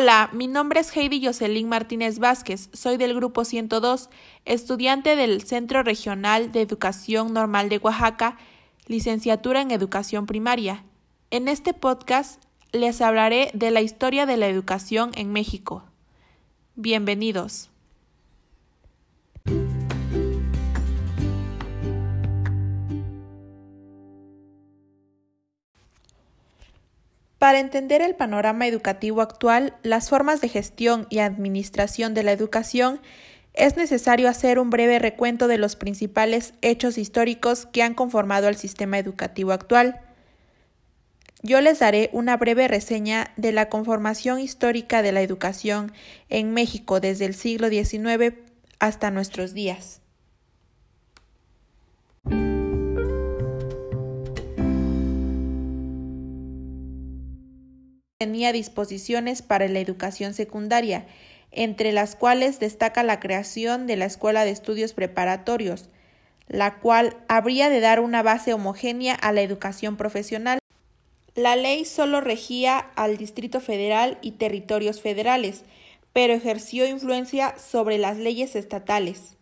Hola, mi nombre es Heidi Jocelyn Martínez Vázquez, soy del grupo 102, estudiante del Centro Regional de Educación Normal de Oaxaca, licenciatura en Educación Primaria. En este podcast les hablaré de la historia de la educación en México. Bienvenidos. Para entender el panorama educativo actual, las formas de gestión y administración de la educación, es necesario hacer un breve recuento de los principales hechos históricos que han conformado el sistema educativo actual. Yo les daré una breve reseña de la conformación histórica de la educación en México desde el siglo XIX hasta nuestros días. Tenía disposiciones para la educación secundaria, entre las cuales destaca la creación de la Escuela de Estudios Preparatorios, la cual habría de dar una base homogénea a la educación profesional. La ley solo regía al Distrito Federal y territorios federales, pero ejerció influencia sobre las leyes estatales.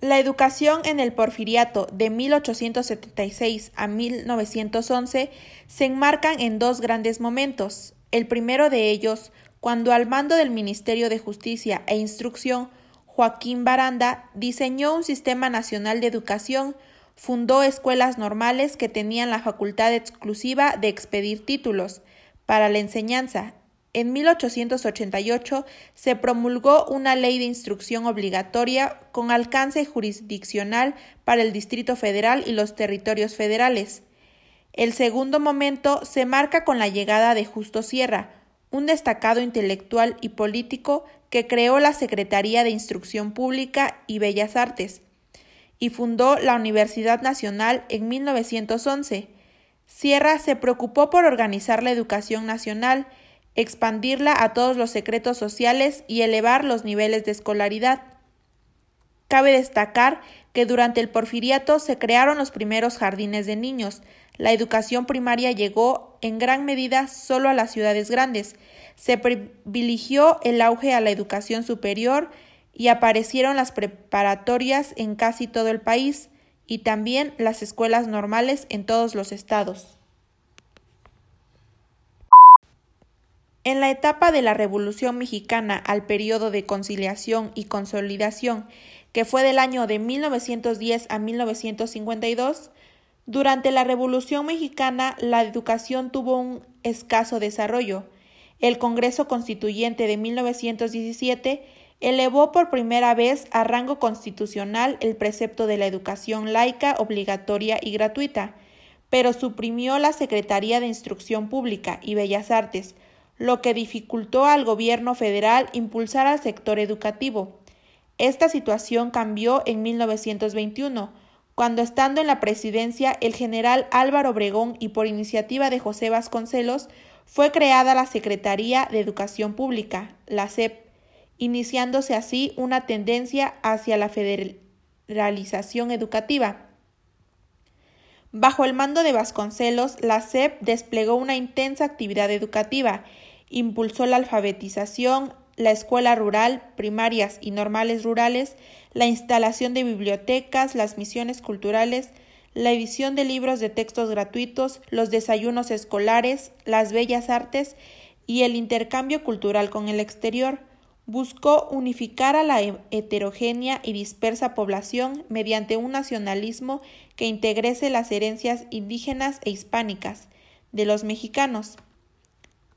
La educación en el porfiriato de 1876 a 1911 se enmarcan en dos grandes momentos. El primero de ellos, cuando al mando del Ministerio de Justicia e Instrucción, Joaquín Baranda diseñó un sistema nacional de educación, fundó escuelas normales que tenían la facultad exclusiva de expedir títulos para la enseñanza en 1888 se promulgó una ley de instrucción obligatoria con alcance jurisdiccional para el Distrito Federal y los territorios federales. El segundo momento se marca con la llegada de Justo Sierra, un destacado intelectual y político que creó la Secretaría de Instrucción Pública y Bellas Artes y fundó la Universidad Nacional en 1911. Sierra se preocupó por organizar la educación nacional expandirla a todos los secretos sociales y elevar los niveles de escolaridad. Cabe destacar que durante el porfiriato se crearon los primeros jardines de niños. La educación primaria llegó en gran medida solo a las ciudades grandes. Se privilegió el auge a la educación superior y aparecieron las preparatorias en casi todo el país y también las escuelas normales en todos los estados. En la etapa de la Revolución mexicana al periodo de conciliación y consolidación, que fue del año de 1910 a 1952, durante la Revolución mexicana la educación tuvo un escaso desarrollo. El Congreso Constituyente de 1917 elevó por primera vez a rango constitucional el precepto de la educación laica, obligatoria y gratuita, pero suprimió la Secretaría de Instrucción Pública y Bellas Artes, lo que dificultó al gobierno federal impulsar al sector educativo. Esta situación cambió en 1921, cuando estando en la presidencia el general Álvaro Obregón y por iniciativa de José Vasconcelos fue creada la Secretaría de Educación Pública, la SEP, iniciándose así una tendencia hacia la federalización educativa. Bajo el mando de Vasconcelos, la SEP desplegó una intensa actividad educativa impulsó la alfabetización, la escuela rural, primarias y normales rurales, la instalación de bibliotecas, las misiones culturales, la edición de libros de textos gratuitos, los desayunos escolares, las bellas artes y el intercambio cultural con el exterior. Buscó unificar a la heterogénea y dispersa población mediante un nacionalismo que integrese las herencias indígenas e hispánicas de los mexicanos.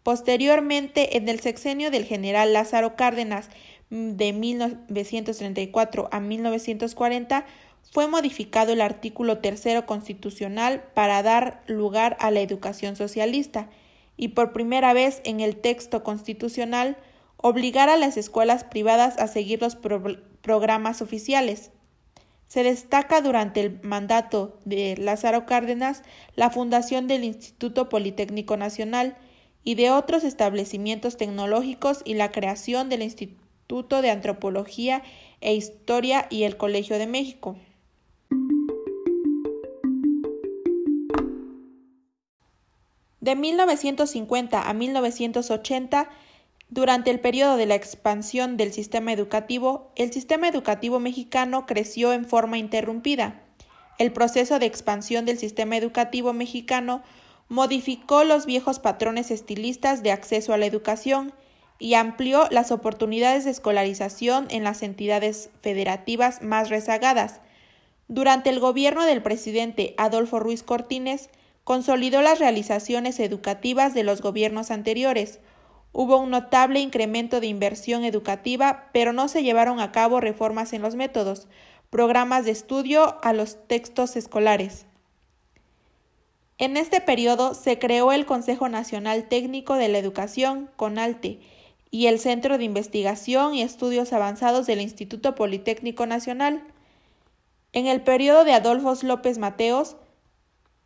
Posteriormente, en el sexenio del general Lázaro Cárdenas mm, de 1934 a 1940, fue modificado el artículo tercero constitucional para dar lugar a la educación socialista y por primera vez en el texto constitucional obligar a las escuelas privadas a seguir los programas oficiales. Se destaca durante el mandato de Lázaro Cárdenas la fundación del Instituto Politécnico Nacional, y de otros establecimientos tecnológicos y la creación del Instituto de Antropología e Historia y el Colegio de México. De 1950 a 1980, durante el periodo de la expansión del sistema educativo, el sistema educativo mexicano creció en forma interrumpida. El proceso de expansión del sistema educativo mexicano modificó los viejos patrones estilistas de acceso a la educación y amplió las oportunidades de escolarización en las entidades federativas más rezagadas. Durante el gobierno del presidente Adolfo Ruiz Cortines, consolidó las realizaciones educativas de los gobiernos anteriores. Hubo un notable incremento de inversión educativa, pero no se llevaron a cabo reformas en los métodos, programas de estudio a los textos escolares. En este periodo se creó el Consejo Nacional Técnico de la Educación, CONALTE, y el Centro de Investigación y Estudios Avanzados del Instituto Politécnico Nacional. En el periodo de Adolfo López Mateos,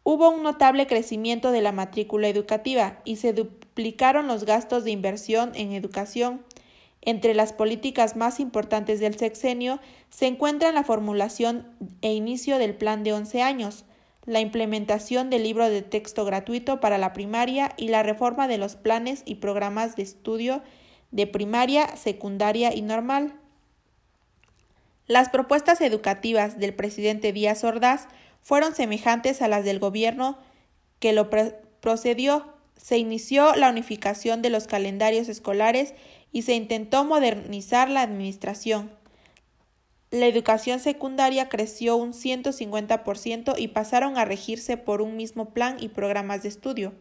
Hubo un notable crecimiento de la matrícula educativa y se duplicaron los gastos de inversión en educación. Entre las políticas más importantes del sexenio se encuentran la formulación e inicio del plan de 11 años, la implementación del libro de texto gratuito para la primaria y la reforma de los planes y programas de estudio de primaria, secundaria y normal. Las propuestas educativas del presidente Díaz Ordaz fueron semejantes a las del gobierno que lo procedió. Se inició la unificación de los calendarios escolares y se intentó modernizar la administración. La educación secundaria creció un 150% y pasaron a regirse por un mismo plan y programas de estudio.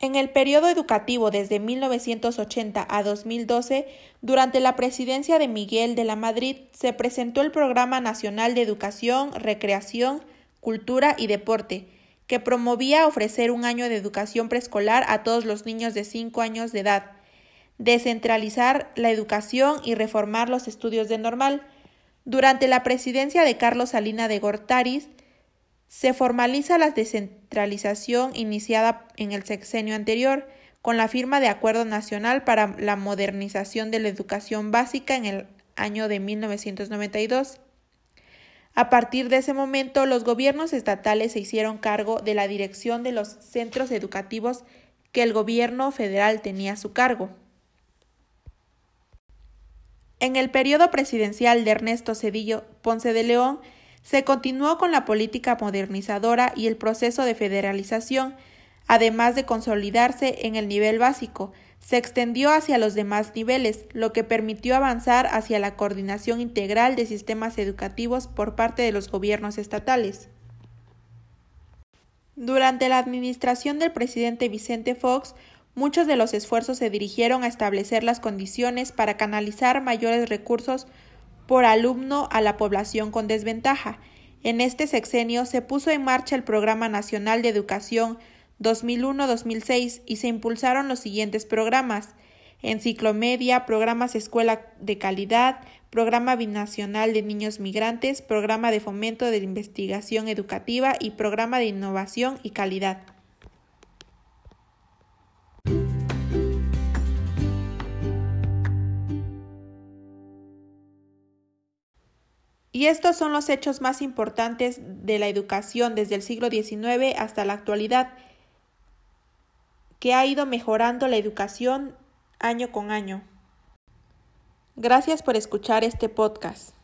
En el periodo educativo desde 1980 a 2012, durante la presidencia de Miguel de la Madrid, se presentó el Programa Nacional de Educación, Recreación, Cultura y Deporte, que promovía ofrecer un año de educación preescolar a todos los niños de 5 años de edad, descentralizar la educación y reformar los estudios de normal. Durante la presidencia de Carlos Salina de Gortaris, se formaliza la descentralización iniciada en el sexenio anterior con la firma de Acuerdo Nacional para la Modernización de la Educación Básica en el año de 1992. A partir de ese momento, los gobiernos estatales se hicieron cargo de la dirección de los centros educativos que el gobierno federal tenía a su cargo. En el periodo presidencial de Ernesto Cedillo Ponce de León, se continuó con la política modernizadora y el proceso de federalización, además de consolidarse en el nivel básico, se extendió hacia los demás niveles, lo que permitió avanzar hacia la coordinación integral de sistemas educativos por parte de los gobiernos estatales. Durante la administración del presidente Vicente Fox, muchos de los esfuerzos se dirigieron a establecer las condiciones para canalizar mayores recursos por alumno a la población con desventaja. En este sexenio se puso en marcha el Programa Nacional de Educación 2001-2006 y se impulsaron los siguientes programas Enciclomedia, Programas Escuela de Calidad, Programa Binacional de Niños Migrantes, Programa de Fomento de Investigación Educativa y Programa de Innovación y Calidad. Y estos son los hechos más importantes de la educación desde el siglo XIX hasta la actualidad, que ha ido mejorando la educación año con año. Gracias por escuchar este podcast.